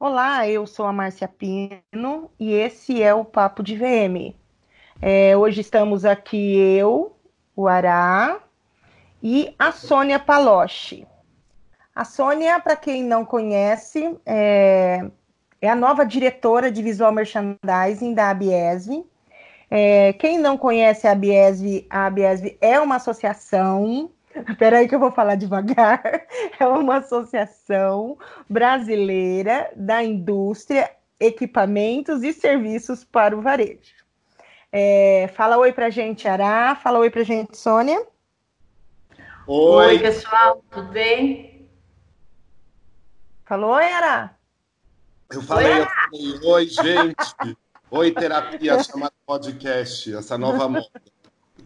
Olá, eu sou a Márcia Pino e esse é o Papo de VM. É, hoje estamos aqui eu, o Ará e a Sônia Paloche. A Sônia, para quem não conhece, é, é, a nova diretora de Visual Merchandising da Abiesv. É, quem não conhece a Abiesv, a Abiesv é uma associação Espera aí que eu vou falar devagar. É uma associação brasileira da indústria, equipamentos e serviços para o varejo. É, fala oi pra gente, Ará. Fala oi pra gente, Sônia. Oi, oi pessoal, tudo bem? Falou, oi, Ará. Eu falei, oi, eu falei, oi gente. oi, terapia chamada podcast, essa nova moda.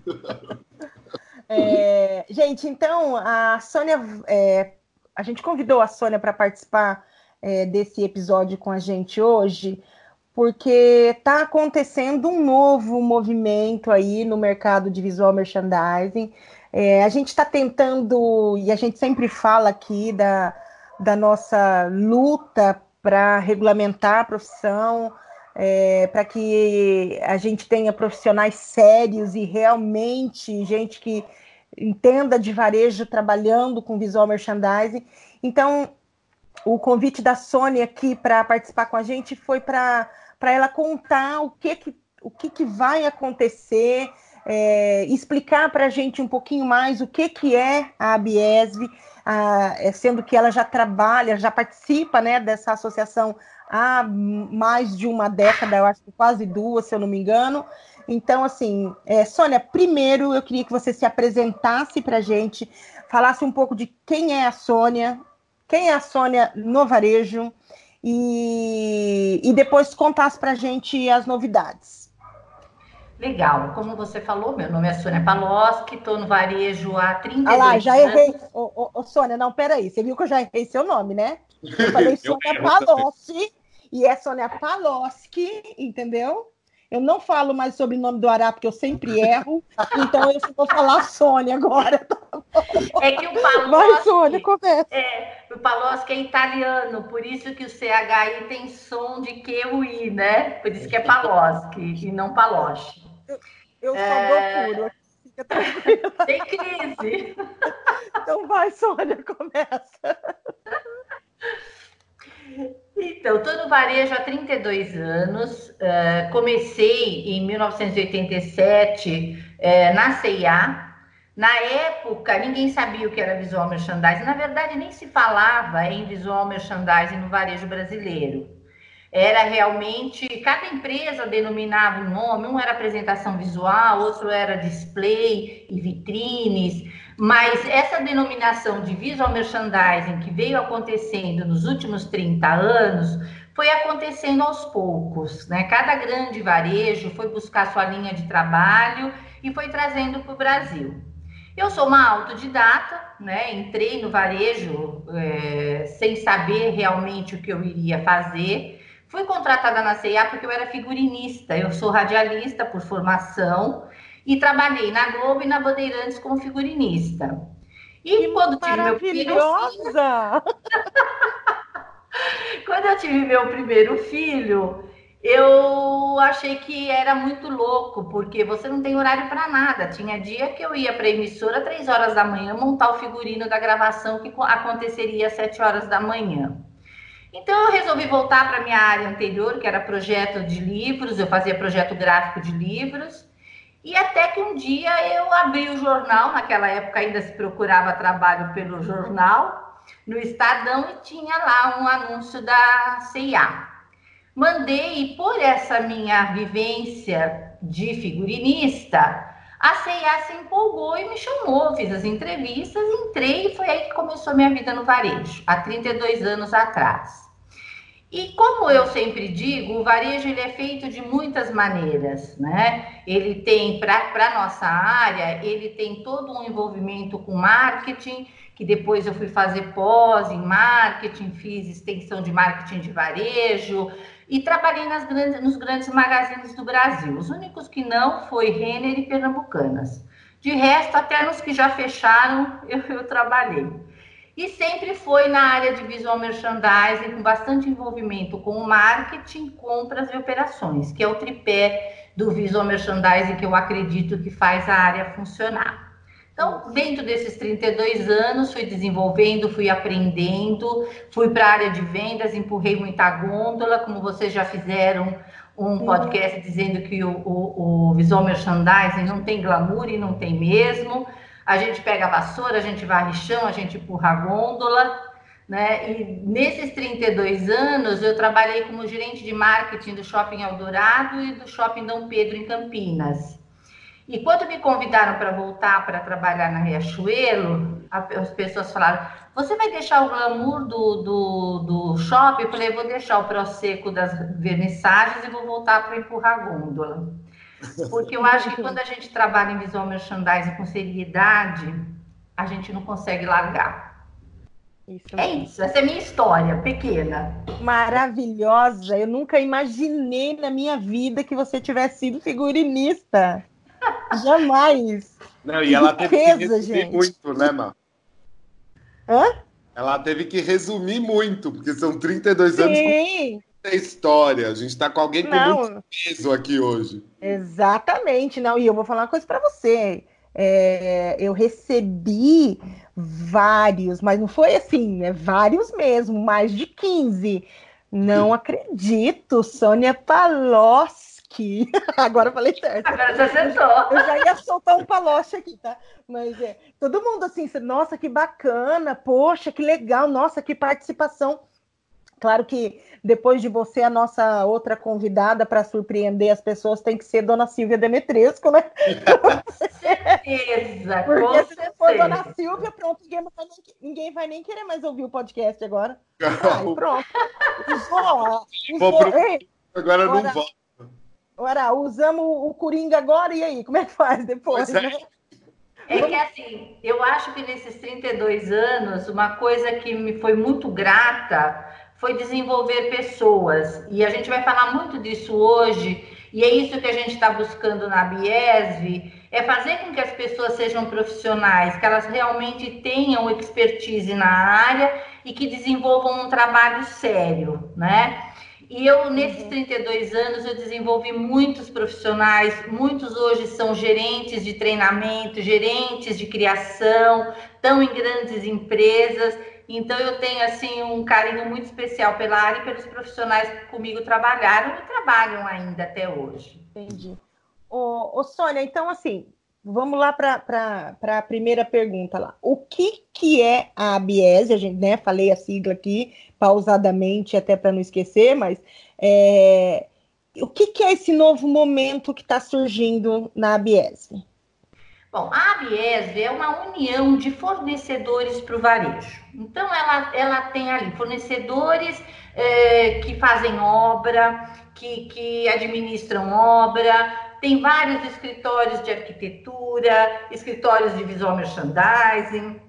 É, gente, então, a Sônia, é, a gente convidou a Sônia para participar é, desse episódio com a gente hoje, porque está acontecendo um novo movimento aí no mercado de visual merchandising. É, a gente está tentando, e a gente sempre fala aqui da, da nossa luta para regulamentar a profissão, é, para que a gente tenha profissionais sérios e realmente gente que entenda de varejo trabalhando com visual merchandising. Então, o convite da Sônia aqui para participar com a gente foi para ela contar o que, que, o que, que vai acontecer, é, explicar para a gente um pouquinho mais o que, que é a Abiesv, a, é, sendo que ela já trabalha, já participa né, dessa associação há mais de uma década, eu acho que quase duas, se eu não me engano. Então, assim, é, Sônia, primeiro eu queria que você se apresentasse para a gente, falasse um pouco de quem é a Sônia, quem é a Sônia no varejo, e, e depois contasse para a gente as novidades. Legal, como você falou, meu nome é Sônia Paloski, estou no varejo há 32 ah lá, já anos. errei. Ô, ô, ô, Sônia, não, peraí, você viu que eu já errei seu nome, né? Eu falei Sônia Paloski, e é Sônia Paloski, entendeu? Eu não falo mais sobre o nome do Ará, porque eu sempre erro. então eu vou falar Sônia agora. Tá é que o Paloschi... Vai, Sônia, começa. É, o Paloschi é italiano, por isso que o CHI tem som de Q u I, né? Por isso que é Paloschi e não Paloschi. Eu, eu só é... dou puro. Fica tranquila. Tem crise. Então vai, Sônia, começa. Então, estou no varejo há 32 anos. Uh, comecei em 1987 uh, na CIA. Na época, ninguém sabia o que era visual merchandising. Na verdade, nem se falava em visual merchandising no varejo brasileiro. Era realmente, cada empresa denominava um nome, um era apresentação visual, outro era display e vitrines. Mas essa denominação de visual merchandising que veio acontecendo nos últimos 30 anos foi acontecendo aos poucos, né? Cada grande varejo foi buscar sua linha de trabalho e foi trazendo para o Brasil. Eu sou uma autodidata, né? Entrei no varejo é, sem saber realmente o que eu iria fazer. Fui contratada na CIA porque eu era figurinista, eu sou radialista por formação e trabalhei na Globo e na Bandeirantes como figurinista. E que quando tive meu filho. quando eu tive meu primeiro filho, eu achei que era muito louco, porque você não tem horário para nada. Tinha dia que eu ia para a emissora três horas da manhã montar o figurino da gravação que aconteceria às sete horas da manhã. Então eu resolvi voltar para minha área anterior, que era projeto de livros, eu fazia projeto gráfico de livros. E até que um dia eu abri o jornal, naquela época ainda se procurava trabalho pelo jornal, no Estadão, e tinha lá um anúncio da CIA. Mandei, e por essa minha vivência de figurinista, a CIA se empolgou e me chamou, fiz as entrevistas, entrei e foi aí que começou minha vida no varejo, há 32 anos atrás. E como eu sempre digo, o varejo ele é feito de muitas maneiras, né? Ele tem, para a nossa área, ele tem todo um envolvimento com marketing, que depois eu fui fazer pós em marketing, fiz extensão de marketing de varejo e trabalhei nas grandes, nos grandes magazines do Brasil. Os únicos que não foi Renner e Pernambucanas. De resto, até nos que já fecharam, eu, eu trabalhei. E sempre foi na área de visual merchandising, com bastante envolvimento com marketing, compras e operações, que é o tripé do visual merchandising que eu acredito que faz a área funcionar. Então, dentro desses 32 anos, fui desenvolvendo, fui aprendendo, fui para a área de vendas, empurrei muita gôndola, como vocês já fizeram um podcast dizendo que o, o, o visual merchandising não tem glamour e não tem mesmo. A gente pega a vassoura, a gente varre chão, a gente empurra a gôndola, né? E nesses 32 anos eu trabalhei como gerente de marketing do Shopping Eldorado e do Shopping Dom Pedro em Campinas. E quando me convidaram para voltar para trabalhar na Riachuelo, as pessoas falaram: Você vai deixar o glamour do, do, do shopping? Eu falei: Vou deixar o prosseco das vernissagens e vou voltar para empurrar gôndola. Porque eu acho que quando a gente trabalha em visual merchandising com seriedade, a gente não consegue largar. Isso é isso, essa é a minha história, pequena. Maravilhosa. Eu nunca imaginei na minha vida que você tivesse sido figurinista. Jamais. Não, e ela teve que resumir gente. muito, né, Má? Hã? Ela teve que resumir muito, porque são 32 Sim. anos com história. A gente está com alguém com não. muito peso aqui hoje. Exatamente, não. E eu vou falar uma coisa para você. É, eu recebi vários, mas não foi assim, é vários mesmo, mais de 15. Não acredito, Sônia Palocci Agora eu falei certo. Agora você acertou. Eu já ia soltar um paloche aqui, tá? Mas é, todo mundo assim, nossa, que bacana, poxa, que legal, nossa, que participação. Claro que depois de você, a nossa outra convidada para surpreender as pessoas tem que ser Dona Silvia Demetresco, né? Com certeza, Porque com se certeza. for Dona Silvia, pronto, ninguém vai, nem, ninguém vai nem querer mais ouvir o podcast agora. Ai, pronto. Usou, usou, pro... Agora não volta. Ora, usamos o Coringa agora, e aí? Como é que faz depois? É. Né? É que assim, eu acho que nesses 32 anos, uma coisa que me foi muito grata foi desenvolver pessoas. E a gente vai falar muito disso hoje, e é isso que a gente está buscando na Biesv, é fazer com que as pessoas sejam profissionais, que elas realmente tenham expertise na área e que desenvolvam um trabalho sério, né? E eu, nesses 32 uhum. anos, eu desenvolvi muitos profissionais, muitos hoje são gerentes de treinamento, gerentes de criação, estão em grandes empresas. Então, eu tenho, assim, um carinho muito especial pela área e pelos profissionais que comigo trabalharam e trabalham ainda até hoje. Entendi. Ô, ô Sônia, então, assim, vamos lá para a primeira pergunta lá. O que, que é a ABS? A gente, né, falei a sigla aqui, pausadamente, até para não esquecer, mas é, o que, que, é esse novo momento que está surgindo na ABS? Bom, a ABS é uma união de fornecedores para o varejo. Então, ela, ela tem ali fornecedores é, que fazem obra, que, que administram obra, tem vários escritórios de arquitetura, escritórios de visual merchandising,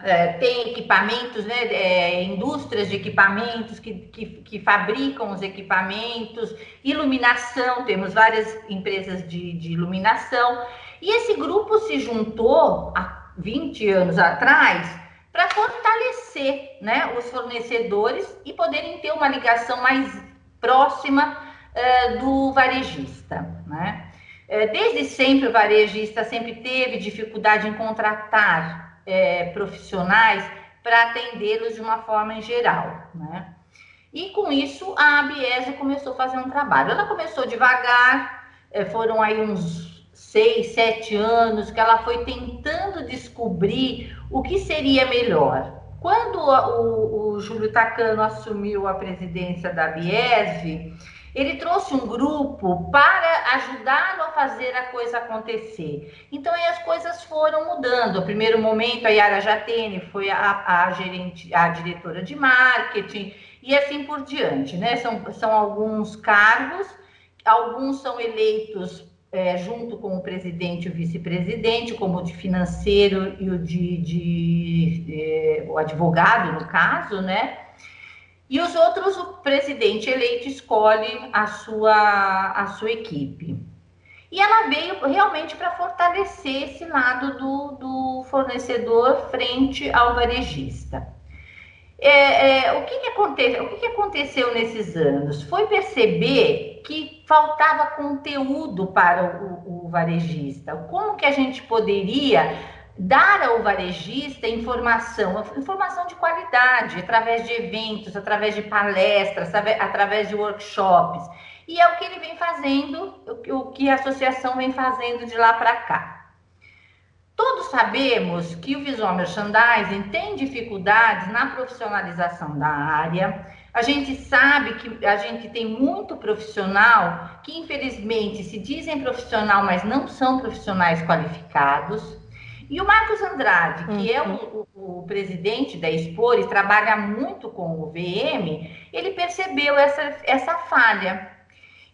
é, tem equipamentos, né, é, indústrias de equipamentos que, que, que, fabricam os equipamentos, iluminação, temos várias empresas de, de iluminação, e esse grupo se juntou há 20 anos atrás para fortalecer né, os fornecedores e poderem ter uma ligação mais próxima uh, do varejista. Né? Uh, desde sempre o varejista sempre teve dificuldade em contratar é, profissionais para atendê-los de uma forma em geral, né? E com isso a Abiese começou a fazer um trabalho. Ela começou devagar, é, foram aí uns seis, sete anos que ela foi tentando descobrir o que seria melhor. Quando o, o Júlio Tacano assumiu a presidência da Biese, ele trouxe um grupo para ajudá-lo a fazer a coisa acontecer. Então aí as coisas foram mudando. No primeiro momento, a Yara Jatene foi a, a gerente, a diretora de marketing e assim por diante, né? São, são alguns cargos, alguns são eleitos é, junto com o presidente e o vice-presidente, como o de financeiro e o de, de é, o advogado, no caso, né? E os outros, o presidente eleito escolhe a sua, a sua equipe. E ela veio realmente para fortalecer esse lado do, do fornecedor frente ao varejista. É, é, o que, que, aconteceu, o que, que aconteceu nesses anos? Foi perceber que faltava conteúdo para o, o, varejista. Como que a gente poderia dar ao varejista informação, informação de qualidade, através de eventos, através de palestras, através de workshops. E é o que ele vem fazendo, o que a associação vem fazendo de lá para cá. Todos sabemos que o visual merchandising tem dificuldades na profissionalização da área. A gente sabe que a gente tem muito profissional que, infelizmente, se dizem profissional, mas não são profissionais qualificados. E o Marcos Andrade, que é o, o, o presidente da Expor e trabalha muito com o VM, ele percebeu essa, essa falha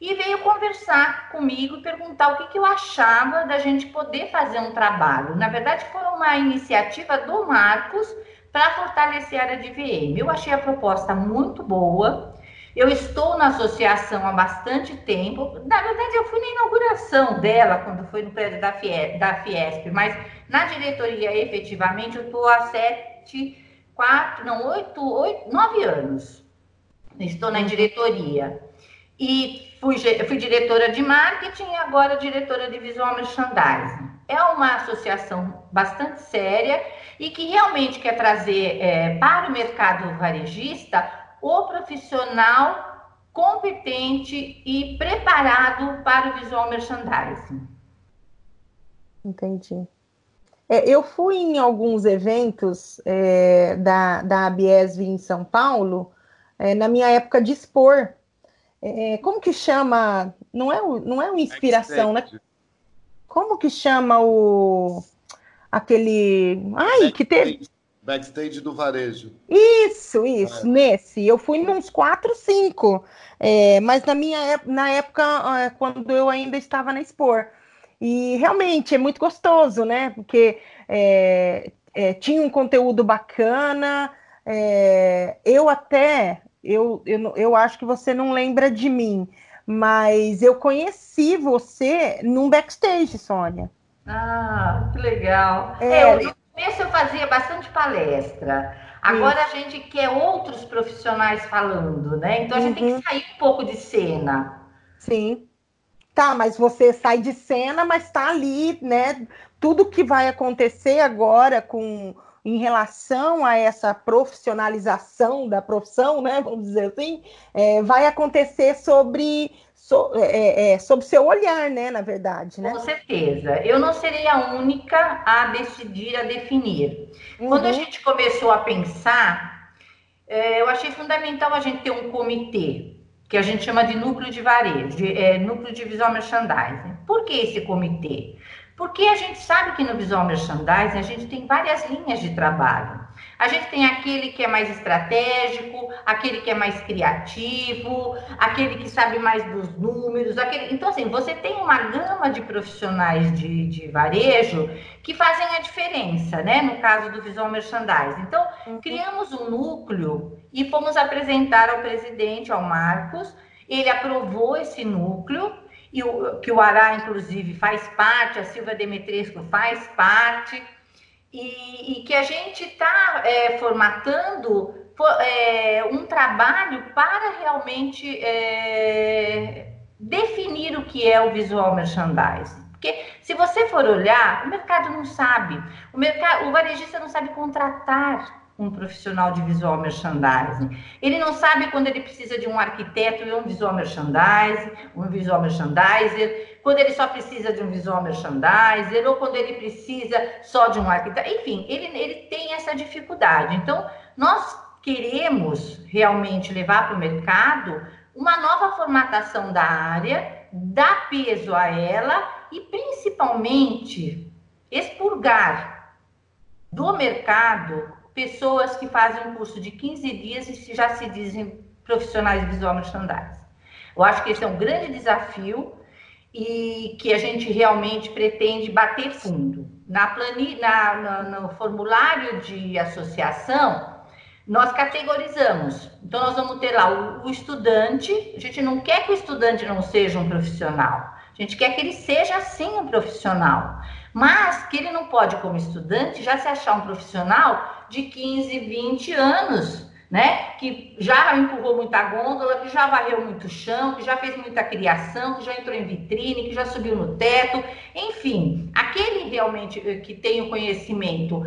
e veio conversar comigo e perguntar o que, que eu achava da gente poder fazer um trabalho. Na verdade, foi uma iniciativa do Marcos para fortalecer a área de VM. Eu achei a proposta muito boa. Eu estou na associação há bastante tempo. Na verdade, eu fui na inauguração dela, quando foi no prédio da, Fiesp, da Fiesp mas na diretoria, efetivamente, eu estou há sete, quatro, não, oito, oito, nove anos. Estou na diretoria. E fui, fui diretora de marketing e agora diretora de visual merchandising. É uma associação bastante séria e que realmente quer trazer é, para o mercado varejista o profissional competente e preparado para o visual merchandising. Entendi. É, eu fui em alguns eventos é, da, da ABESV em São Paulo, é, na minha época de expor, é, como que chama? Não é, o, não é uma inspiração, né? Como que chama o aquele. Ai, que teve. Backstage do varejo. Isso, isso, é. nesse. Eu fui nos quatro, cinco. É, mas na minha na época, é, quando eu ainda estava na Expor. E realmente é muito gostoso, né? Porque é, é, tinha um conteúdo bacana. É, eu até eu, eu, eu acho que você não lembra de mim, mas eu conheci você num backstage, Sônia. Ah, que legal. É, é eu, começo eu fazia bastante palestra. Agora Isso. a gente quer outros profissionais falando, né? Então a gente uhum. tem que sair um pouco de cena. Sim. Tá, mas você sai de cena, mas tá ali, né? Tudo que vai acontecer agora com em relação a essa profissionalização da profissão, né, vamos dizer assim, é, vai acontecer sobre, so, é, é, sobre seu olhar, né, na verdade, né? Com certeza. Eu não serei a única a decidir, a definir. Uhum. Quando a gente começou a pensar, é, eu achei fundamental a gente ter um comitê, que a gente chama de núcleo de varejo, de, é, núcleo de visual merchandising. Por que esse comitê? Porque a gente sabe que no visual merchandising a gente tem várias linhas de trabalho. A gente tem aquele que é mais estratégico, aquele que é mais criativo, aquele que sabe mais dos números, aquele... Então, assim, você tem uma gama de profissionais de, de varejo que fazem a diferença, né? No caso do visual merchandising. Então, uhum. criamos um núcleo e fomos apresentar ao presidente, ao Marcos. Ele aprovou esse núcleo e o, que o Ará, inclusive, faz parte, a Silvia Demetresco faz parte, e, e que a gente está é, formatando é, um trabalho para realmente é, definir o que é o visual merchandising. Porque se você for olhar, o mercado não sabe, o, mercado, o varejista não sabe contratar um profissional de visual merchandising. Ele não sabe quando ele precisa de um arquiteto e um visual merchandising, um visual merchandiser, quando ele só precisa de um visual merchandiser, ou quando ele precisa só de um arquiteto. Enfim, ele, ele tem essa dificuldade. Então, nós queremos realmente levar para o mercado uma nova formatação da área, dar peso a ela e, principalmente, expurgar do mercado pessoas que fazem um curso de 15 dias e já se dizem profissionais de visual merchandising. Eu acho que esse é um grande desafio e que a gente realmente pretende bater fundo. Na planilha, na, no, no formulário de associação, nós categorizamos. Então, nós vamos ter lá o, o, estudante. A gente não quer que o estudante não seja um profissional, A gente quer que ele seja sim um profissional, mas que ele não pode, como estudante, já se achar um profissional de 15, 20 anos, né? Que já empurrou muita gôndola, que já varreu muito chão, que já fez muita criação, que já entrou em vitrine, que já subiu no teto, enfim, aquele realmente eh, que tem o conhecimento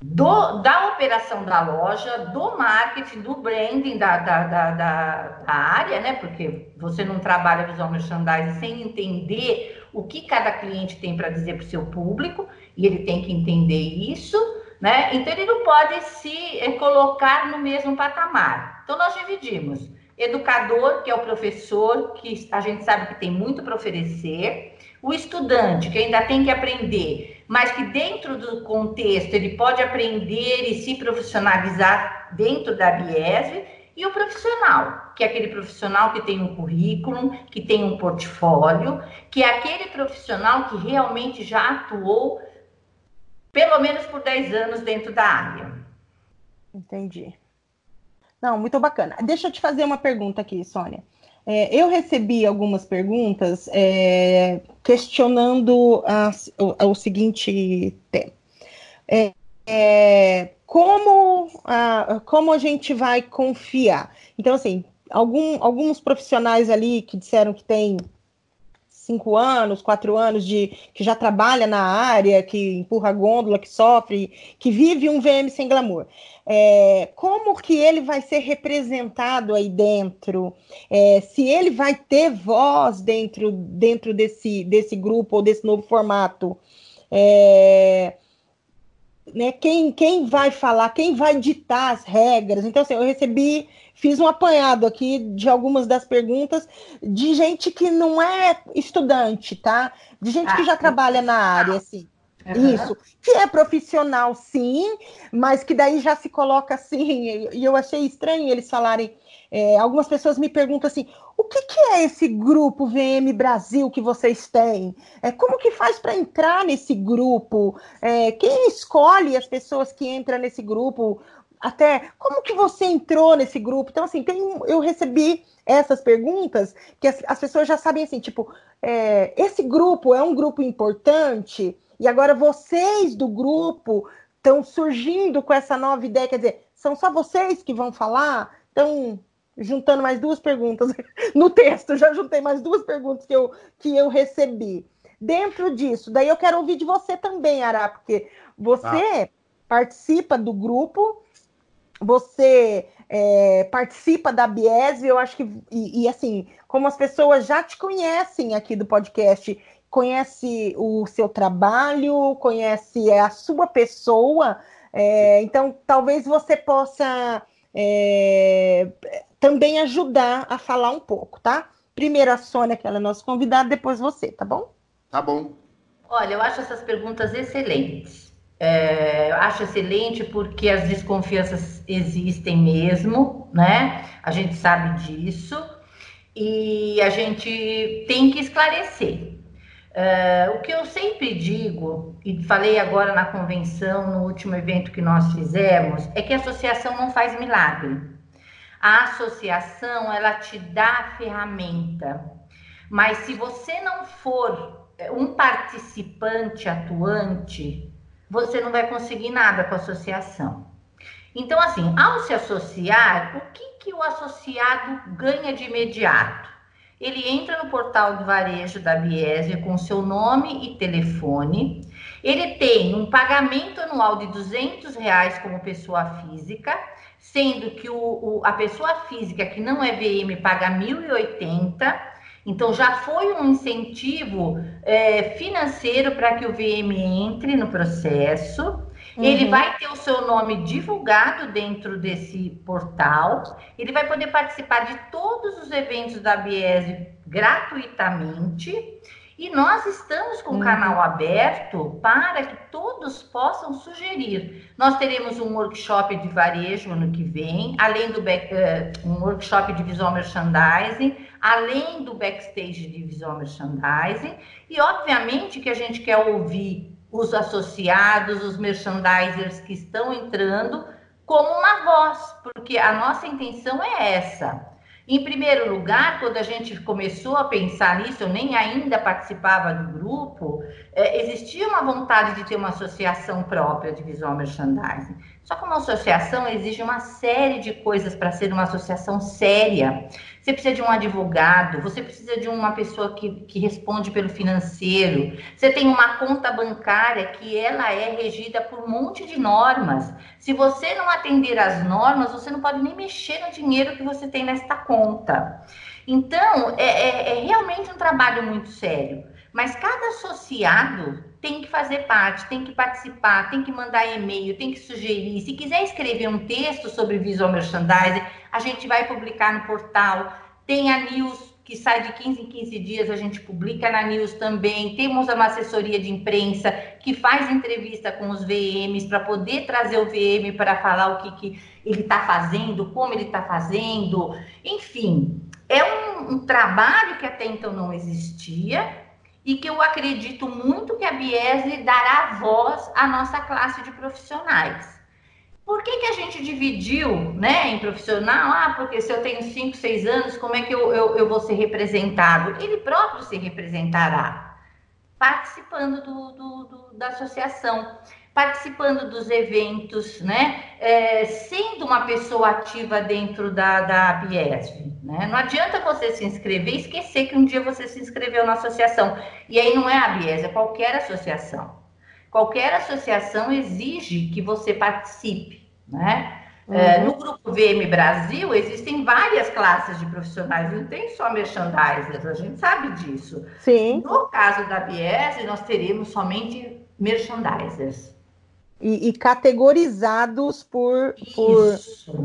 do, da operação da loja, do marketing, do branding da, da, da, da, área, né? Porque você não trabalha visual merchandising sem entender o que cada cliente tem para dizer para o seu público, e ele tem que entender isso, né? Então ele não pode se é, colocar no mesmo patamar. Então nós dividimos educador, que é o professor, que a gente sabe que tem muito para oferecer, o estudante, que ainda tem que aprender, mas que dentro do contexto ele pode aprender e se profissionalizar dentro da Biesv, e o profissional, que é aquele profissional que tem um currículo, que tem um portfólio, que é aquele profissional que realmente já atuou pelo menos por 10 anos dentro da área. Entendi. Não, muito bacana. Deixa eu te fazer uma pergunta aqui, Sônia. É, eu recebi algumas perguntas é, questionando a, o, o, seguinte tema. É, é, como, a, como a gente vai confiar? Então, assim, algum, alguns profissionais ali que disseram que tem cinco anos, quatro anos de que já trabalha na área, que empurra a gôndola, que sofre, que vive um VM sem glamour. É, como que ele vai ser representado aí dentro? É, se ele vai ter voz dentro, dentro desse, desse grupo ou desse novo formato? É, né, quem, quem vai falar, quem vai ditar as regras? Então, assim, eu recebi fiz um apanhado aqui de algumas das perguntas de gente que não é estudante, tá? De gente ah, que já trabalha na área, assim. Uhum. Isso, que é profissional, sim, mas que daí já se coloca assim, e eu achei estranho eles falarem. É, algumas pessoas me perguntam assim: o que, que, é esse grupo VM Brasil que vocês têm? É, como que faz para entrar nesse grupo? É, quem escolhe as pessoas que entram nesse grupo? até como que você entrou nesse grupo? Então, assim, tem, eu recebi essas perguntas que as, as pessoas já sabem assim, tipo, é, esse grupo é um grupo importante e agora vocês do grupo estão surgindo com essa nova ideia, quer dizer, são só vocês que vão falar? Então, juntando mais duas perguntas no texto, já juntei mais duas perguntas que eu, que eu recebi. Dentro disso, daí eu quero ouvir de você também, Ará, porque você ah. participa do grupo você é, participa da Bies, eu acho que, e, e, assim, como as pessoas já te conhecem aqui do podcast, conhece o seu trabalho, conhece a sua pessoa, é, então talvez você possa é, também ajudar a falar um pouco, tá? Primeiro a Sônia, que ela é nossa convidada, depois você, tá bom? Tá bom. Olha, eu acho essas perguntas excelentes. É, acho excelente porque as desconfianças existem mesmo, né? A gente sabe disso e a gente tem que esclarecer. É, o que eu sempre digo, e falei agora na convenção, no último evento que nós fizemos, é que a associação não faz milagre. A associação, ela te dá a ferramenta, mas se você não for um participante atuante, você não vai conseguir nada com a associação. Então, assim, ao se associar, o que, que o associado ganha de imediato? Ele entra no portal do varejo da Biese com seu nome e telefone. Ele tem um pagamento anual de 200 reais como pessoa física, sendo que o, o, a pessoa física que não é VM paga 1.080 então, já foi um incentivo é, financeiro para que o VM entre no processo. Uhum. Ele vai ter o seu nome divulgado dentro desse portal. Ele vai poder participar de todos os eventos da Biese gratuitamente. E nós estamos com o uhum. canal aberto para que todos possam sugerir. Nós teremos um workshop de varejo ano que vem, além do back, uh, um workshop de visual merchandising, além do backstage de visual merchandising. E obviamente que a gente quer ouvir os associados, os merchandisers que estão entrando como uma voz, porque a nossa intenção é essa Em primeiro lugar, quando a gente começou a pensar nisso, eu nem ainda participava do grupo, é, existia uma vontade de ter uma associação própria de visual merchandising. Só que uma associação exige uma série de coisas para ser uma associação séria. Você precisa de um advogado, você precisa de uma pessoa que, que responde pelo financeiro. Você tem uma conta bancária que ela é regida por um monte de normas. Se você não atender às normas, você não pode nem mexer no dinheiro que você tem nesta conta. Então, é, é, é realmente um trabalho muito sério. Mas cada associado tem que fazer parte, tem que participar, tem que mandar e-mail, tem que sugerir. Se quiser escrever um texto sobre visual merchandising, a gente vai publicar no portal. Tem a news que sai de 15 em 15 dias, a gente publica na news também. Temos uma assessoria de imprensa que faz entrevista com os VMs para poder trazer o VM para falar o que, que ele está fazendo, como ele está fazendo. Enfim, é um, um trabalho que até então não existia e que eu acredito muito que a Biese dará voz à nossa classe de profissionais. Por que, que a gente dividiu né, em profissional? Ah, porque se eu tenho 5, 6 anos, como é que eu, eu, eu, vou ser representado? Ele próprio se representará, participando do, do, do da associação participando dos eventos, né? É, sendo uma pessoa ativa dentro da, da Biesv. Né? Não adianta você se inscrever e esquecer que um dia você se inscreveu na associação. E aí não é a Biesv, é qualquer associação. Qualquer associação exige que você participe, né? É, uhum. É, no grupo VM Brasil existem várias classes de profissionais, não tem só merchandisers, a gente sabe disso. Sim. No caso da Biese, nós teremos somente merchandisers e, e categorizados por, por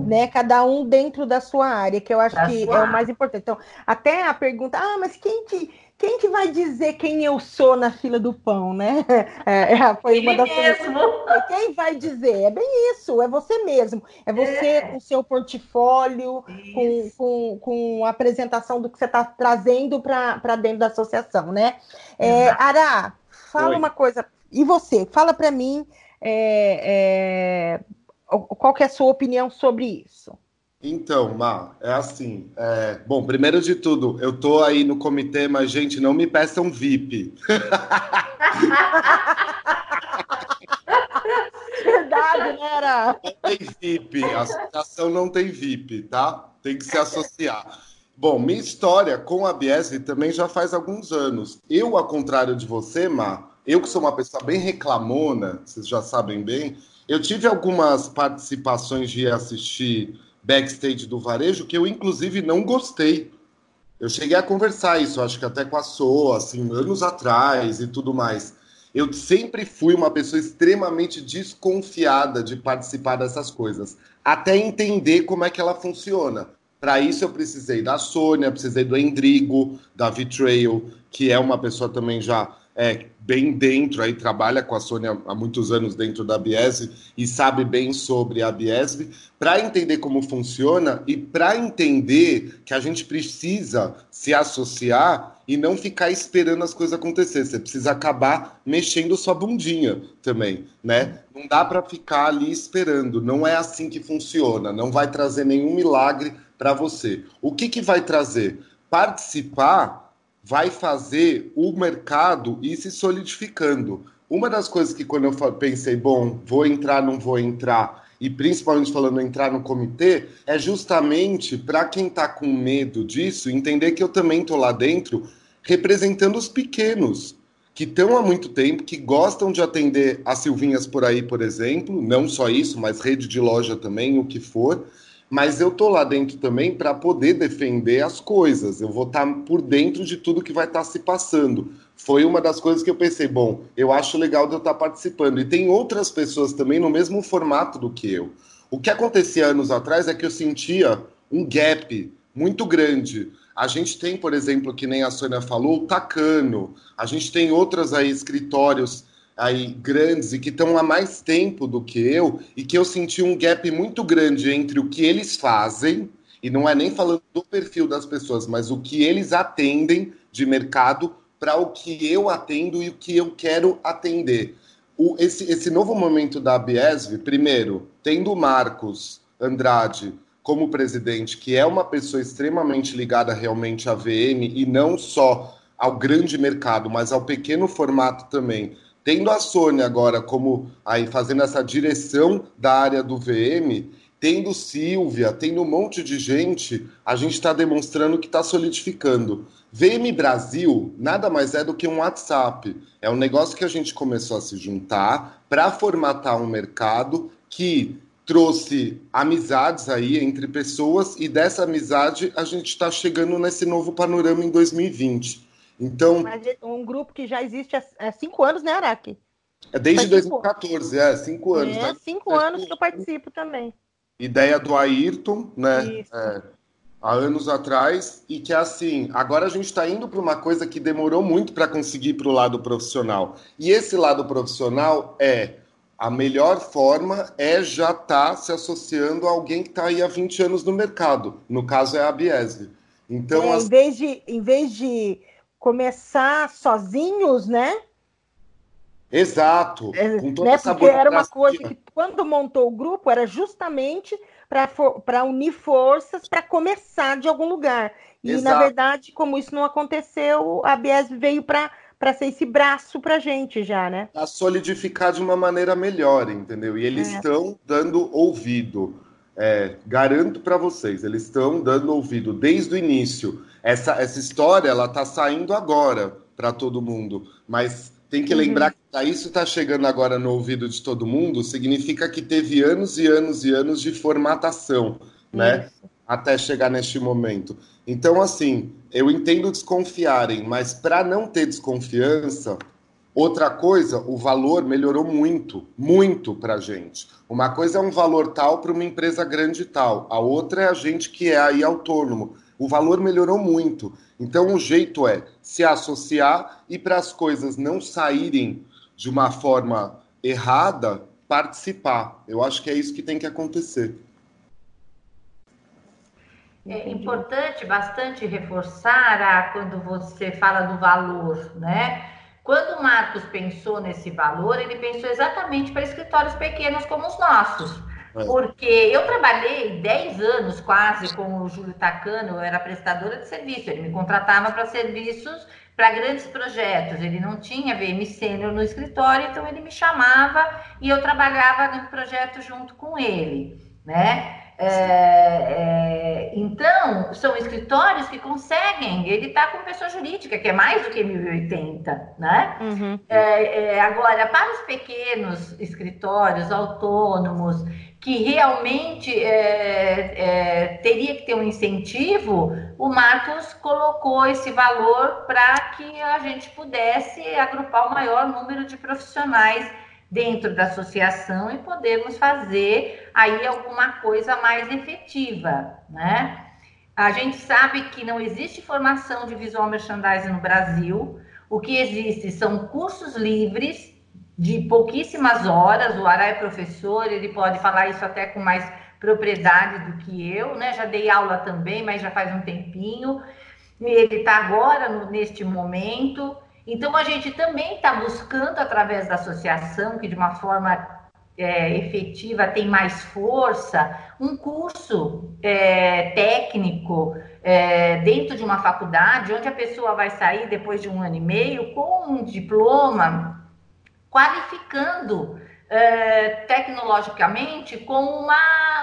né, cada um dentro da sua área, que eu acho da que é o mais importante. Então, até a pergunta, ah, mas quem que, quem que vai dizer quem eu sou na fila do pão, né? É, é foi uma das mesmo. Quem vai dizer? É bem isso, é você mesmo. É você é. com o seu portfólio, com, com, com a apresentação do que você está trazendo para dentro da associação, né? É, Ará, fala Oi. uma coisa. E você? Fala para mim é, é, qual que é a sua opinião sobre isso? Então, Má, é assim. É, bom, primeiro de tudo, eu tô aí no comitê, mas, gente, não me peçam VIP. Verdade, né, Era? Não tem VIP, a associação não tem VIP, tá? Tem que se associar. Bom, minha história com a Biesv também já faz alguns anos. Eu, ao contrário de você, Má, eu que sou uma pessoa bem reclamona, vocês já sabem bem, eu tive algumas participações de assistir backstage do varejo que eu, inclusive, não gostei. Eu cheguei a conversar isso, acho que até com a Soa, assim, anos atrás e tudo mais. Eu sempre fui uma pessoa extremamente desconfiada de participar dessas coisas, até entender como é que ela funciona. Para isso eu precisei da Sônia, precisei do Endrigo, da Vitrail, que é uma pessoa também já é, bem dentro, aí trabalha com a Sônia há muitos anos dentro da Biesv e sabe bem sobre a Biesv, para entender como funciona e para entender que a gente precisa se associar e não ficar esperando as coisas acontecer. Você precisa acabar mexendo sua bundinha também, né? Não dá para ficar ali esperando. Não é assim que funciona. Não vai trazer nenhum milagre para você. O que, que vai trazer? Participar vai fazer o mercado ir se solidificando. Uma das coisas que quando eu pensei, bom, vou entrar, não vou entrar, e principalmente falando entrar no comitê, é justamente para quem está com medo disso, entender que eu também estou lá dentro representando os pequenos, que estão há muito tempo, que gostam de atender as Silvinhas por aí, por exemplo, não só isso, mas rede de loja também, o que for, mas eu tô lá dentro também para poder defender as coisas. Eu vou estar tá por dentro de tudo que vai estar tá se passando. Foi uma das coisas que eu pensei, bom, eu acho legal de eu estar tá participando. E tem outras pessoas também no mesmo formato do que eu. O que acontecia anos atrás é que eu sentia um gap muito grande. A gente tem, por exemplo, que nem a Sônia falou, o Tacano. A gente tem outras aí escritórios aí grandes e que estão há mais tempo do que eu e que eu senti um gap muito grande entre o que eles fazem e não é nem falando do perfil das pessoas, mas o que eles atendem de mercado para o que eu atendo e o que eu quero atender. O, esse, esse novo momento da Biesv, primeiro, tendo Marcos Andrade como presidente, que é uma pessoa extremamente ligada realmente à VM e não só ao grande mercado, mas ao pequeno formato também. Tendo a Sônia agora como aí fazendo essa direção da área do VM, tendo Silvia, tendo um monte de gente, a gente está demonstrando que está solidificando. VM Brasil nada mais é do que um WhatsApp. É um negócio que a gente começou a se juntar para formatar um mercado que trouxe amizades aí entre pessoas e dessa amizade a gente está chegando nesse novo panorama em 2020. Então, Mas é um grupo que já existe há cinco anos, né, Araque? É desde 2014, é, cinco anos. É, tá? cinco é, anos que eu participo também. Ideia do Ayrton, né? É, há anos atrás, e que assim, agora a gente está indo para uma coisa que demorou muito para conseguir para o lado profissional. E esse lado profissional é a melhor forma é já estar tá se associando a alguém que está aí há 20 anos no mercado. No caso é a Biese. Então, é, as... em, vez de, em vez de começar sozinhos, né? Exato. É, com toda né? Porque era uma coisa que, quando montou o grupo, era justamente para unir forças para começar de algum lugar. E, Exato. na verdade, como isso não aconteceu, a Bies veio para para ser esse braço para gente já, né? A solidificar de uma maneira melhor, entendeu? E eles é. estão dando ouvido. É, garanto para vocês, eles estão dando ouvido desde o início. Essa, essa história ela está saindo agora para todo mundo, mas tem que uhum. lembrar que tá, isso está chegando agora no ouvido de todo mundo, significa que teve anos e anos e anos de formatação, né? Até chegar neste momento. Então, assim, eu entendo desconfiarem, mas para não ter desconfiança, outra coisa, o valor melhorou muito, muito para a gente. Uma coisa é um valor tal para uma empresa grande tal, a outra é a gente que é aí autônomo. O valor melhorou muito. Então, o jeito é se associar e para as coisas não saírem de uma forma errada, participar. Eu acho que é isso que tem que acontecer. É importante bastante reforçar a, quando você fala do valor, né? Quando o Marcos pensou nesse valor, ele pensou exatamente para escritórios pequenos como os nossos. É. Porque eu trabalhei 10 anos quase com o Júlio Tacano, eu era prestadora de serviço, ele me contratava para serviços para grandes projetos. Ele não tinha VM Sênior no escritório, então ele me chamava e eu trabalhava no projeto junto com ele, né? É, é, então, são escritórios que conseguem, ele está com pessoa jurídica, que é mais do que 1080, né? Uhum. É, é, agora, para os pequenos escritórios autônomos, que realmente é, é, teria que ter um incentivo, o Marcos colocou esse valor para que a gente pudesse agrupar o maior número de profissionais dentro da associação e podermos fazer aí alguma coisa mais efetiva, né? A gente sabe que não existe formação de visual merchandising no Brasil. O que existe são cursos livres de pouquíssimas horas. O Ara é professor, ele pode falar isso até com mais propriedade do que eu, né? Já dei aula também, mas já faz um tempinho. Ele está agora no, neste momento. Então, a gente também está buscando, através da associação, que de uma forma é, efetiva tem mais força, um curso é, técnico é, dentro de uma faculdade, onde a pessoa vai sair depois de um ano e meio com um diploma qualificando é, tecnologicamente com uma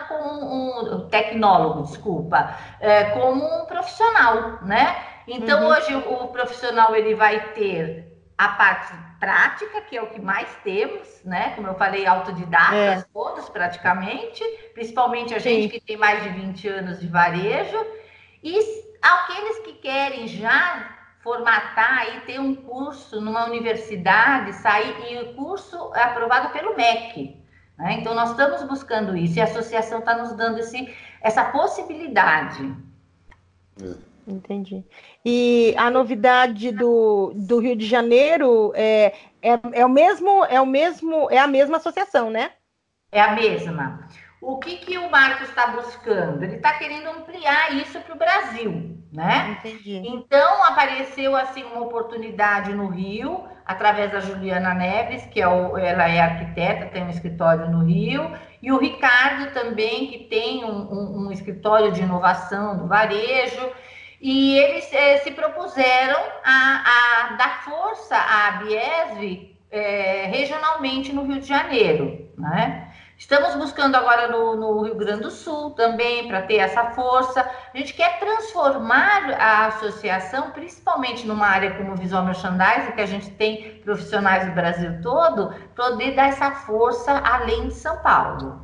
com um tecnólogo, desculpa, é, como um profissional, né? Então, uhum. hoje, o, profissional ele vai ter a parte prática, que é o que mais temos, né? Como eu falei, autodidatas, é. todos praticamente, principalmente a Sim. gente que tem mais de 20 anos de varejo, e aqueles que querem já formatar e ter um curso numa universidade, sair, e o curso é aprovado pelo MEC. Né? Então, nós estamos buscando isso, e a associação está nos dando esse, essa possibilidade. É. Entendi. E a novidade do, do Rio de Janeiro é, é, é o mesmo, é o mesmo, é a mesma associação, né? É a mesma. O que, que o Marcos está buscando? Ele está querendo ampliar isso para o Brasil, né? Entendi. Então apareceu assim uma oportunidade no Rio, através da Juliana Neves, que é o, ela é arquiteta, tem um escritório no Rio, e o Ricardo também, que tem um, um, um escritório de inovação do varejo, e eles é, se propuseram a, a, dar força à Biesv é, regionalmente no Rio de Janeiro, né? Estamos buscando agora no, no Rio Grande do Sul também para ter essa força. A gente quer transformar a associação, principalmente numa área como visual merchandising, que a gente tem profissionais do Brasil todo, poder dar essa força além de São Paulo.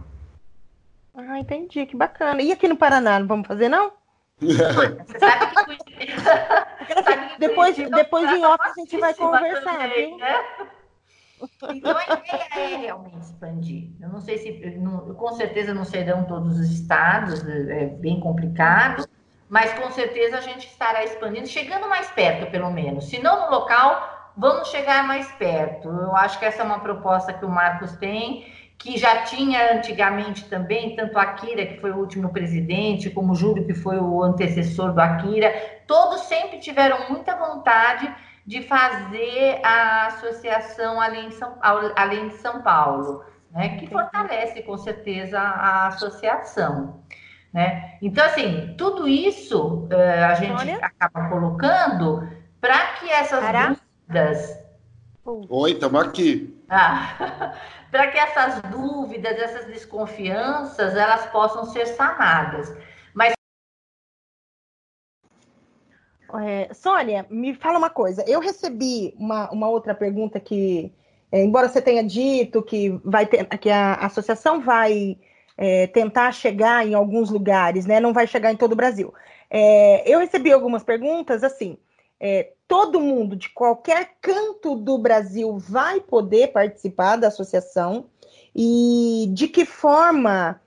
Ah, entendi, que bacana. E aqui no Paraná, não vamos fazer, não? Você sabe que, sabe que depois, depois em off a gente vai conversar, também, viu? Né? Então a ideia é realmente expandir. Eu não sei se, não, com certeza não serão todos os estados, é bem complicado, mas com certeza a gente estará expandindo, chegando mais perto, pelo menos. Se não no local, vamos chegar mais perto. Eu acho que essa é uma proposta que o Marcos tem, que já tinha antigamente também, tanto a Akira, que foi o último presidente, como o Júlio, que foi o antecessor do Akira, todos sempre tiveram muita vontade de fazer a associação além de São, além de São Paulo, né, que fortalece com certeza a associação. Né? Então, assim, tudo isso uh, a gente Olha. acaba colocando para que essas dúvidas. Oi, estamos aqui. Ah, para que essas dúvidas, essas desconfianças, elas possam ser sanadas. É, Sônia, me fala uma coisa. Eu recebi uma, uma outra pergunta que, é, embora você tenha dito que vai ter, que a associação vai é, tentar chegar em alguns lugares, né? Não vai chegar em todo o Brasil. É, eu recebi algumas perguntas assim. É, todo mundo de qualquer canto do Brasil vai poder participar da associação e de que forma,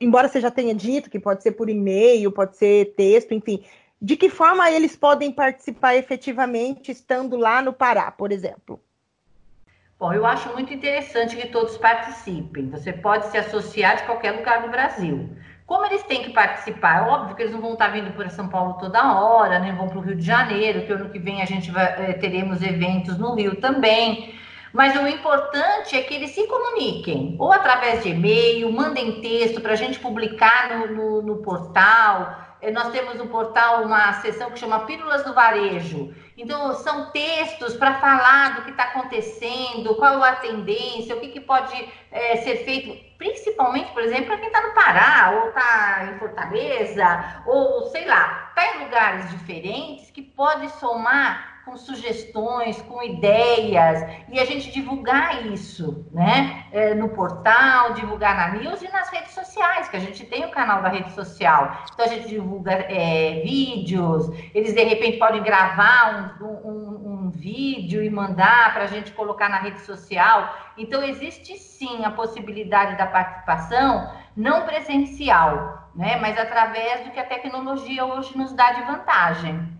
embora você já tenha dito que pode ser por e-mail, pode ser texto, enfim, de que forma eles podem participar efetivamente estando lá no Pará, por exemplo? Bom, eu acho muito interessante que todos participem. Você pode se associar de qualquer lugar do Brasil. Como eles têm que participar? Óbvio que eles não vão estar vindo para São Paulo toda hora, nem né? vão para o Rio de Janeiro, que ano que vem a gente vai, eh, teremos eventos no Rio também. Mas o importante é que eles se comuniquem, ou através de e-mail, mandem texto para a gente publicar no, no, no portal, nós temos no portal uma seção que chama Pílulas do Varejo. Então, são textos para falar do que está acontecendo, qual é a tendência, o que, que pode é, ser feito, principalmente, por exemplo, para quem está no Pará, ou está em Fortaleza, ou sei lá, está em lugares diferentes, que pode somar com sugestões, com ideias, e a gente divulgar isso, né? É, no portal, divulgar na news e nas redes sociais, que a gente tem o canal da rede social. Então a gente divulga é, vídeos, eles de repente podem gravar um, um, um vídeo e mandar para a gente colocar na rede social. Então existe sim a possibilidade da participação não presencial, né? Mas através do que a tecnologia hoje nos dá de vantagem.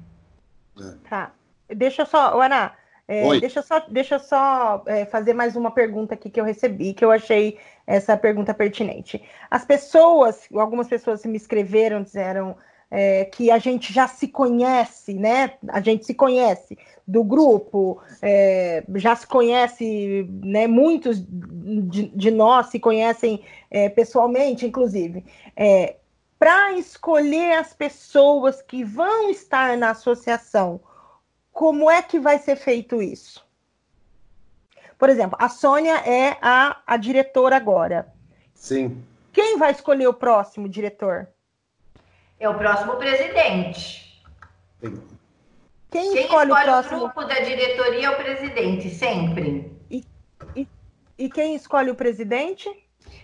Tá. Deixa eu só, Ana, é, deixa eu só, deixa eu só é, fazer mais uma pergunta aqui que eu recebi, que eu achei essa pergunta pertinente. As pessoas, algumas pessoas me escreveram, disseram é, que a gente já se conhece, né? A gente se conhece do grupo, é, já se conhece, né? Muitos de, de nós se conhecem é, pessoalmente, inclusive. É, Para escolher as pessoas que vão estar na associação, como é que vai ser feito isso? Por exemplo, a Sônia é a, a diretora agora. Sim. Quem vai escolher o próximo diretor? É o próximo presidente. Quem, Quem escolhe, escolhe, o próximo? O grupo da diretoria é o presidente, sempre. E, e, e quem escolhe o presidente?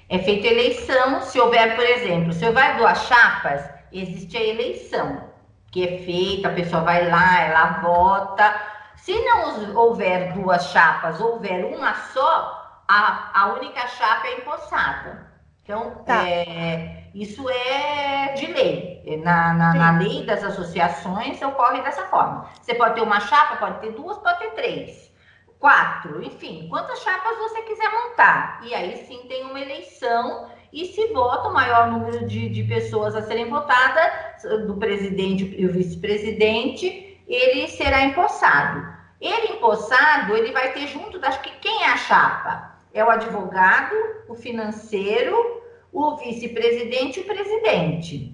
É feita eleição. Se houver, por exemplo, se houver duas chapas, existe a eleição que é feita, a pessoa vai lá, ela vota. Se não houver duas chapas, houver uma só, a, a única chapa é empossada. Então, tá. é, isso é de lei. Na, na, na, lei das associações ocorre dessa forma. Você pode ter uma chapa, pode ter duas, pode ter três, quatro, enfim, quantas chapas você quiser montar. E aí sim tem uma eleição e se vota o maior número de, de pessoas a serem votadas, do presidente e o vice-presidente, ele será empossado. Ele empossado, ele vai ter junto das que quem é a chapa? é o advogado, o financeiro, o vice-presidente e o presidente.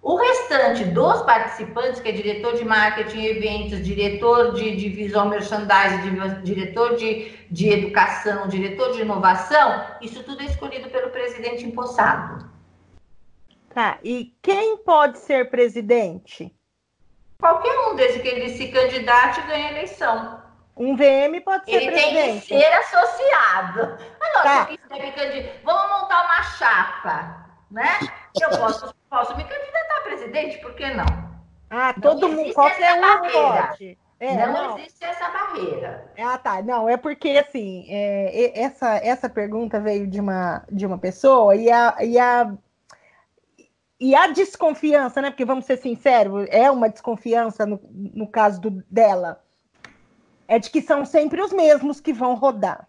O restante dos participantes, que é diretor de marketing e eventos, diretor de, de visual merchandising, diretor de, de educação, diretor de inovação, isso tudo é escolhido pelo presidente empossado. Tá, e quem pode ser presidente? Qualquer um, desde que ele se candidate e ganhe a eleição. Um VM pode ser ele presidente. Ele tem que ser associado. Ah, não, tá. Vamos montar uma chapa, né? Eu posso, posso me candidatar a presidente, por que não? Ah, todo não mundo, qualquer um pode. É, não, não, existe essa barreira. Ah, tá. Não, é porque assim, é, essa, essa pergunta veio de uma, de uma pessoa e a, e a e a desconfiança, né? Porque vamos ser sinceros, é uma desconfiança no, no caso do, dela é de que são sempre os mesmos que vão rodar.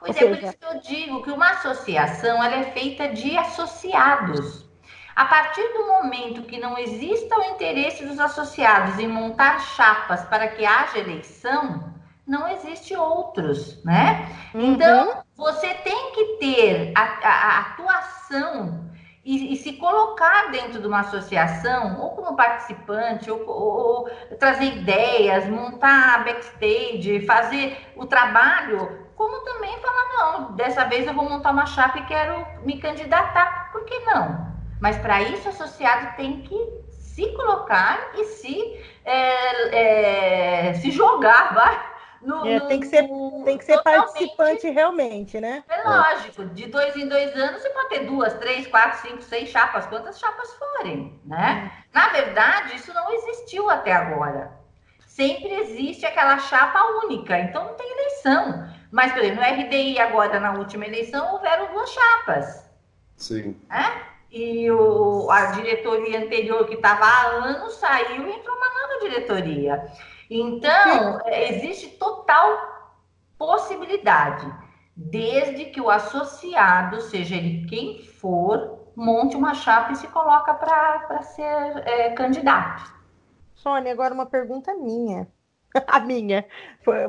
Pois Ou é, seja... por isso que eu digo que uma associação ela é feita de associados. A partir do momento que não exista o interesse dos associados em montar chapas para que haja eleição, não existe outros, né? Uhum. Então, você tem que ter a, a, a atuação e, e, se colocar dentro de uma associação, ou como participante, ou, ou, ou, trazer ideias, montar backstage, fazer o trabalho, como também falar, não, dessa vez eu vou montar uma chapa e quero me candidatar, por que não? Mas para isso o associado tem que se colocar e se, é, é, se jogar, vai no, é, tem que ser, tem que ser participante realmente, né? É lógico, de dois em dois anos você pode ter duas, três, quatro, cinco, seis chapas, quantas chapas forem, né? É. Na verdade, isso não existiu até agora. Sempre existe aquela chapa única, então não tem eleição. Mas, por exemplo, no RDI agora, na última eleição, houveram duas chapas. Sim. Né? E o, a diretoria anterior, que estava há anos, saiu e entrou uma nova diretoria. Então, é, existe total possibilidade, desde que o associado, seja ele quem for, monte uma chapa e se coloca para ser é, candidato. Sônia, agora uma pergunta minha. a minha.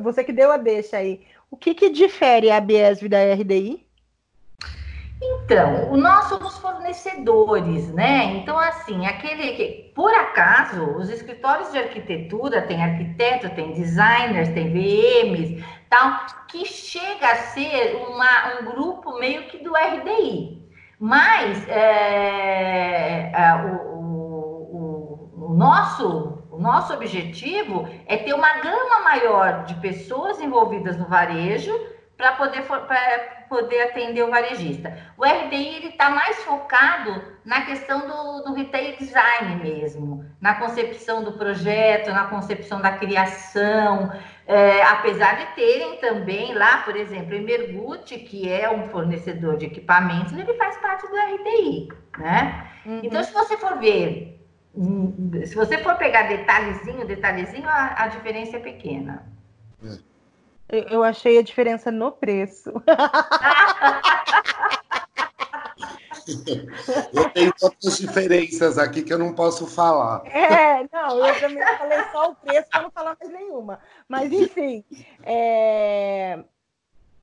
Você que deu a deixa aí. O que, que difere a Biesv da RDI? Então, nós somos fornecedores, né? Então, assim, aquele que, por acaso, os escritórios de arquitetura tem arquiteto, tem designers, tem VMs, tal, que chega a ser uma, um grupo meio que do RDI. Mas é, é, o, o, o, nosso, o nosso objetivo é ter uma gama maior de pessoas envolvidas no varejo para poder, poder atender o varejista. O RDI está mais focado na questão do, do retail design mesmo, na concepção do projeto, na concepção da criação, é, apesar de terem também lá, por exemplo, em Mergut, que é um fornecedor de equipamentos, ele faz parte do RDI, né? Uhum. Então, se você for ver, se você for pegar detalhezinho, detalhezinho, a, a diferença é pequena. É. Eu achei a diferença no preço. eu tenho outras diferenças aqui que eu não posso falar. É, não, eu também falei só o preço para não falar mais nenhuma. Mas, enfim. É...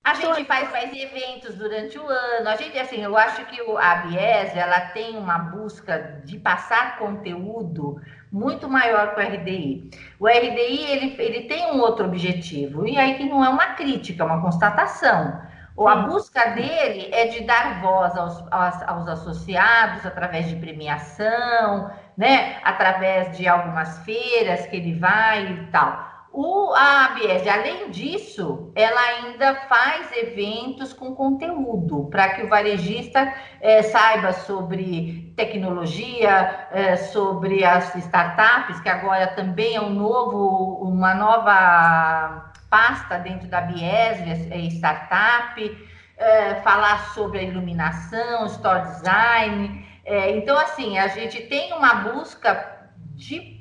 A gente faz, faz eventos durante o ano. A gente, assim, eu acho que o, a Bies, ela tem uma busca de passar conteúdo muito maior que o RDI. O RDI ele, ele tem um outro objetivo, e aí que não é uma crítica, é uma constatação. Ou a busca dele é de dar voz aos, aos, aos, associados através de premiação, né? através de algumas feiras que ele vai e tal. O, a ABS, além disso, ela ainda faz eventos com conteúdo para que o varejista é, saiba sobre tecnologia, é, sobre as startups, que agora também é um novo, uma nova pasta dentro da Bies, é startup, é, falar sobre a iluminação, store design. Então, assim, a gente tem uma busca de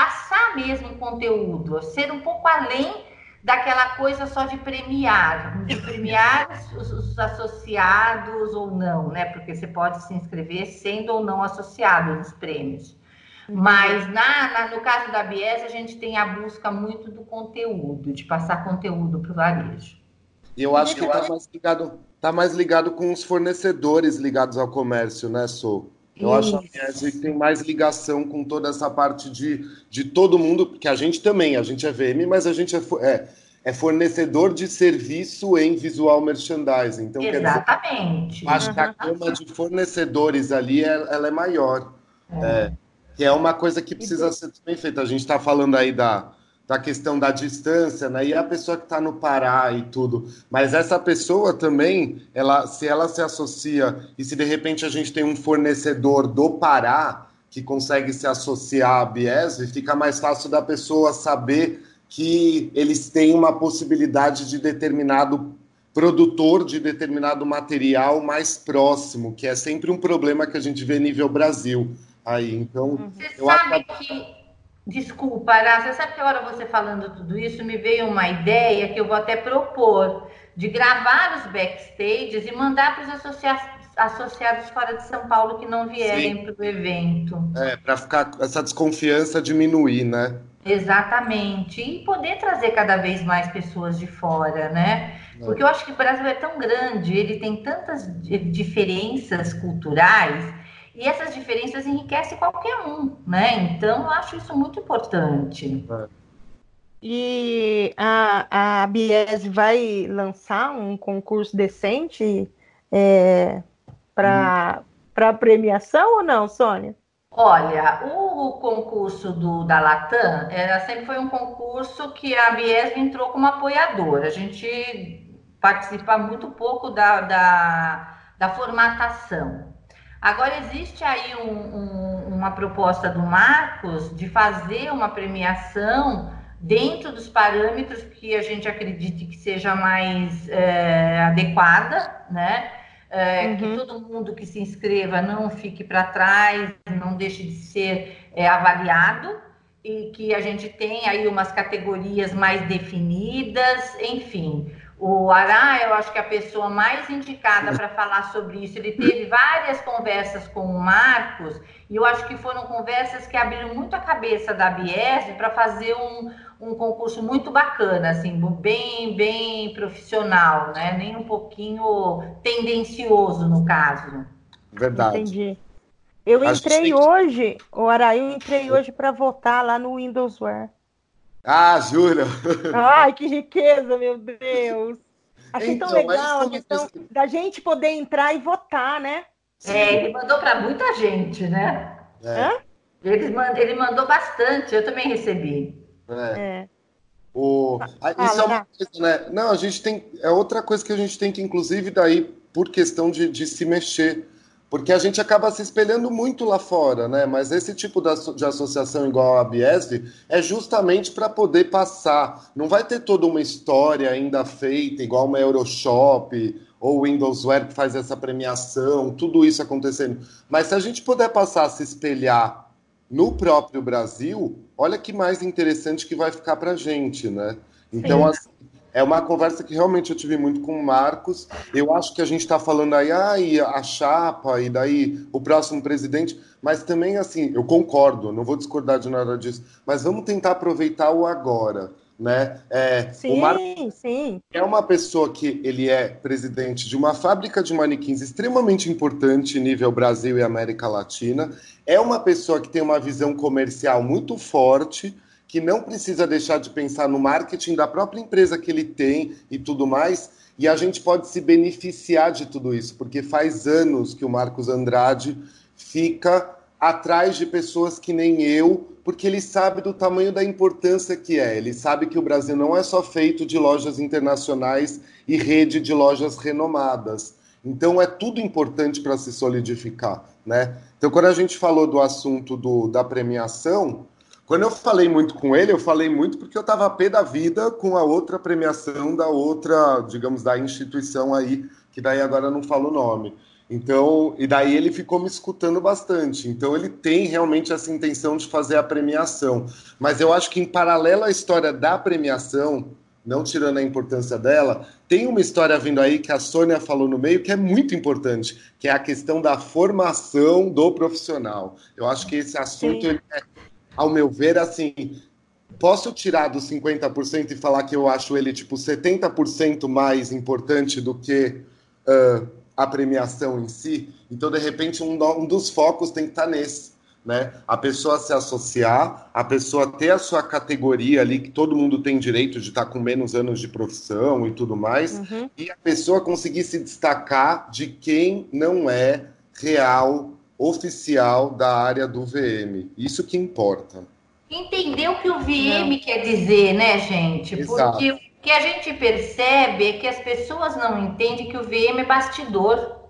passar mesmo conteúdo, ser um pouco além daquela coisa só de premiar, de premiar os, os, associados ou não, né? Porque você pode se inscrever sendo ou não associado nos prêmios. Mas na, na, no caso da Bies, a gente tem a busca muito do conteúdo, de passar conteúdo para o varejo. E eu acho que está mais ligado, tá mais ligado com os fornecedores ligados ao comércio, né, Sou? Eu acho que a gente tem mais ligação com toda essa parte de, de todo mundo, porque a gente também, a gente é VM, mas a gente é, é, é fornecedor de serviço em visual merchandising. Então, Exatamente. Dizer, acho que a gama de fornecedores ali ela é maior. É. É, que é uma coisa que precisa ser bem feita. A gente está falando aí da, da questão da distância, né? E a pessoa que está no Pará e tudo. Mas essa pessoa também, ela, se ela se associa e se de repente a gente tem um fornecedor do Pará que consegue se associar à Biesv, fica mais fácil da pessoa saber que eles têm uma possibilidade de determinado produtor de determinado material mais próximo, que é sempre um problema que a gente vê nível Brasil. Aí, então, Você eu sabe acabo... que Desculpa, Ara, você sabe que agora você falando tudo isso, me veio uma ideia que eu vou até propor de gravar os backstages e mandar para os associados, associados fora de São Paulo que não vierem para o evento. É, para ficar essa desconfiança diminuir, né? Exatamente. E poder trazer cada vez mais pessoas de fora, né? É. Porque eu acho que o Brasil é tão grande, ele tem tantas diferenças culturais e essas diferenças enriquecem qualquer um, né? Então, eu acho isso muito importante. É. E a, a Bies vai lançar um concurso decente é, para hum. premiação ou não, Sônia? Olha, o concurso do, da Latam era, sempre foi um concurso que a Bies entrou como apoiadora. A gente participa muito pouco da, da, da formatação. Agora, existe aí um, um, uma proposta do Marcos de fazer uma premiação dentro dos parâmetros que a gente acredite que seja mais é, adequada, né? É, uhum. Que todo mundo que se inscreva não fique para trás, não deixe de ser é, avaliado e que a gente tenha aí umas categorias mais definidas, enfim. O Ará, eu acho que é a pessoa mais indicada para falar sobre isso. Ele teve várias conversas com o Marcos, e eu acho que foram conversas que abriram muito a cabeça da Bies para fazer um, um concurso muito bacana, assim, bem, bem profissional, né? Nem um pouquinho tendencioso, no caso. Verdade. Entendi. Eu entrei hoje, o Ará, eu entrei hoje para votar lá no Windowsware. Ah, jura? Ai, que riqueza, meu Deus! Achei então, tão legal a questão que... da gente poder entrar e votar, né? É, ele mandou para muita gente, né? É. Ele, mandou, ele mandou bastante, eu também recebi. É. é. O... Ah, isso é uma coisa, né? Não, a gente tem. É outra coisa que a gente tem que, inclusive, daí, por questão de, de se mexer porque a gente acaba se espelhando muito lá fora, né? Mas esse tipo de associação igual a Biesv é justamente para poder passar. Não vai ter toda uma história ainda feita, igual uma Euroshop ou Windowsware que faz essa premiação, tudo isso acontecendo. Mas se a gente puder passar a se espelhar no próprio Brasil, olha que mais interessante que vai ficar para a gente, né? Então, assim, é uma conversa que realmente eu tive muito com o Marcos. Eu acho que a gente está falando aí, ah, e a chapa, e daí o próximo presidente. Mas também, assim, eu concordo, não vou discordar de nada disso. Mas vamos tentar aproveitar o agora. Né? É, sim, o Marcos sim. é uma pessoa que ele é presidente de uma fábrica de manequins extremamente importante nível Brasil e América Latina. É uma pessoa que tem uma visão comercial muito forte que não precisa deixar de pensar no marketing da própria empresa que ele tem e tudo mais. E a gente pode se beneficiar de tudo isso, porque faz anos que o Marcos Andrade fica atrás de pessoas que nem eu, porque ele sabe do tamanho da importância que é. Ele sabe que o Brasil não é só feito de lojas internacionais e rede de lojas renomadas. Então é tudo importante para se solidificar, né? Então quando a gente falou do assunto do, da premiação, quando eu falei muito com ele, eu falei muito porque eu estava a pé da vida com a outra premiação da outra, digamos, da instituição aí, que daí agora não falo o nome. Então, e daí ele ficou me escutando bastante. Então, ele tem realmente essa intenção de fazer a premiação. Mas eu acho que, em paralelo à história da premiação, não tirando a importância dela, tem uma história vindo aí que a Sônia falou no meio que é muito importante, que é a questão da formação do profissional. Eu acho que esse assunto é ao meu ver, assim, posso tirar dos 50% e falar que eu acho ele tipo 70% mais importante do que uh, a premiação em si? Então, de repente, um, um dos focos tem que estar tá nesse né? A pessoa se associar, a pessoa ter a sua categoria ali, que todo mundo tem direito de estar com menos anos de profissão e tudo mais, uhum. e a pessoa conseguir se destacar de quem não é real, oficial da área do VM. Isso que importa. Entender o que o VM não. quer dizer, né, gente? Exato. Porque o que a gente percebe é que as pessoas não entendem que o VM é bastidor.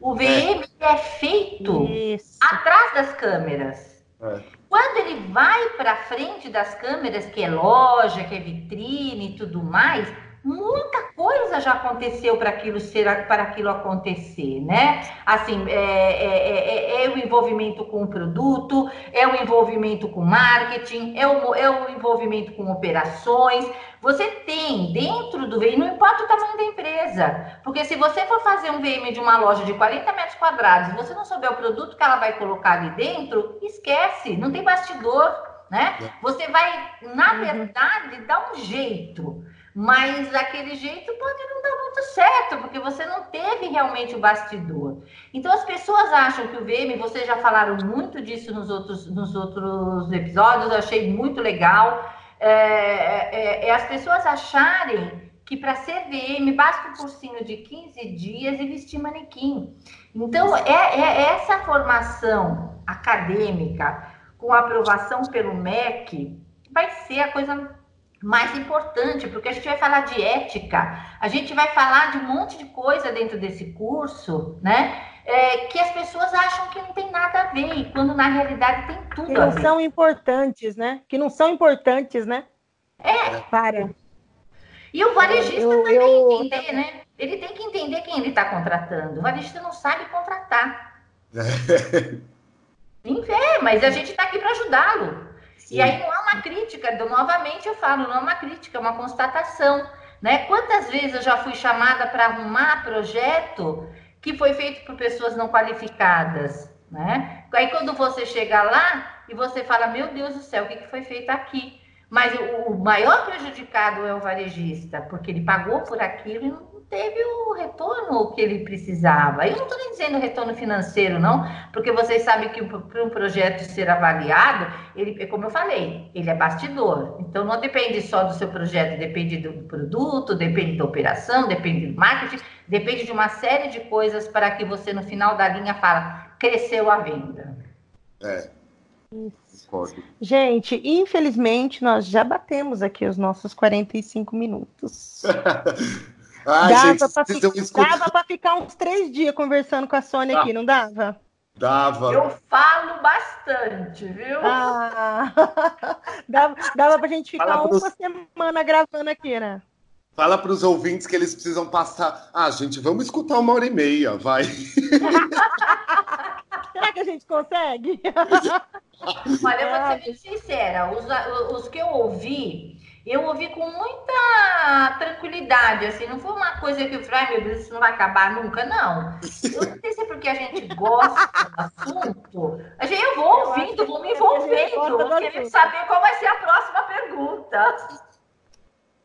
O VM é, é feito Isso. atrás das câmeras. É. Quando ele vai para frente das câmeras, que é loja, que é vitrine e tudo mais, muita coisa já aconteceu para aquilo ser para aquilo acontecer, né? Assim, é, é, é, é, o envolvimento com o produto, é o envolvimento com marketing, é o, é o envolvimento com operações. Você tem dentro do VM, não importa o tamanho da empresa, porque se você for fazer um VM de uma loja de 40 metros quadrados e você não souber o produto que ela vai colocar ali dentro, esquece, não tem bastidor, né? Você vai, na uhum. verdade, dar um jeito mas aquele jeito pode não dar muito certo, porque você não teve realmente o bastidor. Então as pessoas acham que o VM, vocês já falaram muito disso nos outros, nos outros episódios, eu achei muito legal. É, é, é as pessoas acharem que para ser VM basta um cursinho de 15 dias e vestir manequim. Então, é, é essa formação acadêmica com aprovação pelo MEC vai ser a coisa mais importante, porque a gente vai falar de ética, a gente vai falar de um monte de coisa dentro desse curso, né? É, que as pessoas acham que não tem nada a ver, e quando na realidade tem tudo que não são importantes, né? Que não são importantes, né? É. Para. E o varejista eu, também eu... entender, né? Ele tem que entender quem ele está contratando. O varejista não sabe contratar. Sim, é, mas a gente está aqui para ajudá-lo. E aí não é uma crítica, novamente eu falo, não é uma crítica, é uma constatação. Né? Quantas vezes eu já fui chamada para arrumar projeto que foi feito por pessoas não qualificadas? Né? Aí quando você chega lá e você fala, meu Deus do céu, o que, que foi feito aqui? Mas o, o maior prejudicado é o varejista, porque ele pagou por aquilo e não teve o retorno que ele precisava. Eu não estou nem dizendo retorno financeiro, não, porque vocês sabem que para um projeto ser avaliado, ele, como eu falei, ele é bastidor. Então não depende só do seu projeto, depende do produto, depende da operação, depende do marketing, depende de uma série de coisas para que você no final da linha fala, cresceu a venda. É. Gente, infelizmente nós já batemos aqui os nossos 45 minutos. Ai, dava para ficar, ficar uns três dias conversando com a Sônia ah, aqui, não dava? Dava. Eu falo bastante, viu? Ah, dava, dava para a gente ficar pros... uma semana gravando aqui, né? Fala para os ouvintes que eles precisam passar. Ah, gente, vamos escutar uma hora e meia, vai. Será que a gente consegue? Olha, eu vou ser bem sincera. Os, os que eu ouvi, eu ouvi com muita tranquilidade, assim, não foi uma coisa que eu falei, ai meu Deus, isso não vai acabar nunca, não. Eu não sei se é porque a gente gosta do assunto, a gente, eu vou ouvindo, vou me envolvendo, vou querendo saber qual vai ser a próxima pergunta.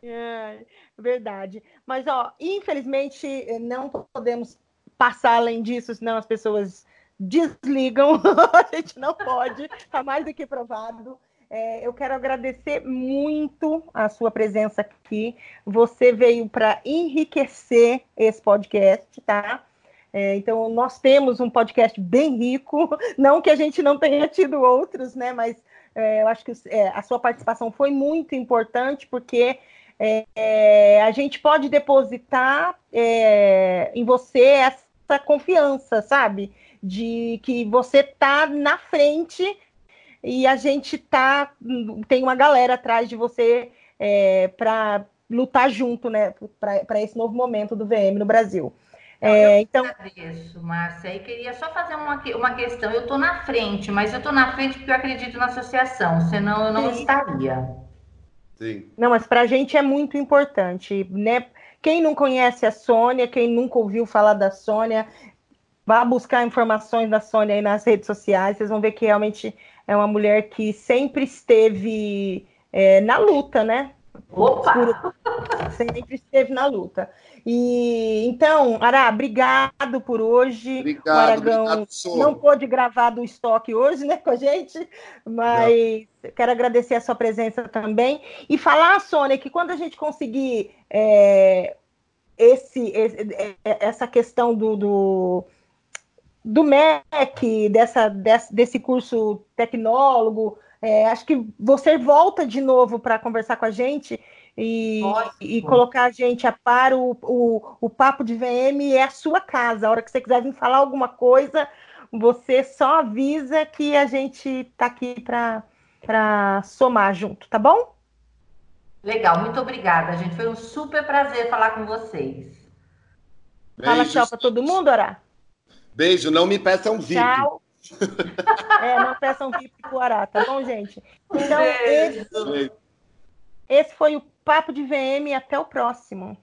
É, verdade. Mas, ó, infelizmente, não podemos passar além disso, senão as pessoas desligam. a gente não pode, está mais do que provado. É, eu quero agradecer muito a sua presença aqui. Você veio para enriquecer esse podcast, tá? É, então, nós temos um podcast bem rico, não que a gente não tenha tido outros, né? Mas é, eu acho que é, a sua participação foi muito importante, porque é, é, a gente pode depositar em você essa confiança, sabe? De que você está na frente e a gente tá tem uma galera atrás de você é, para lutar junto, né, para esse novo momento do VM no Brasil. É, então, agradeço, Márcia. E queria só fazer uma, uma questão. Eu estou na frente, mas eu estou na frente porque eu acredito na associação, senão eu não Sim. estaria. Sim. Não, mas para a gente é muito importante, né? Quem não conhece a Sônia, quem nunca ouviu falar da Sônia, vá buscar informações da Sônia aí nas redes sociais, vocês vão ver que realmente é uma mulher que sempre esteve é, na luta, né? Opa! sempre esteve na luta. E então, Ará, obrigado por hoje. Obrigado, o Aragão obrigado, não pôde gravar do estoque hoje, né, com a gente, mas não. quero agradecer a sua presença também e falar, Sônia, que quando a gente conseguir é, esse, esse, é, essa questão do, do do MEC, dessa, desse, desse curso tecnólogo, é, acho que você volta de novo para conversar com a gente e, e, colocar a gente a par. O, o, o Papo de VM é a sua casa. A hora que você quiser vir falar alguma coisa, você só avisa que a gente está aqui para somar junto, tá bom? Legal, muito obrigada, gente. Foi um super prazer falar com vocês. Fala tchau para todo mundo, Ará. Beijo, não me peçam VIP. Tchau. É, não peçam VIP pro Ará, tá bom, gente? Então, esse, esse foi o Papo de VM. Até o próximo.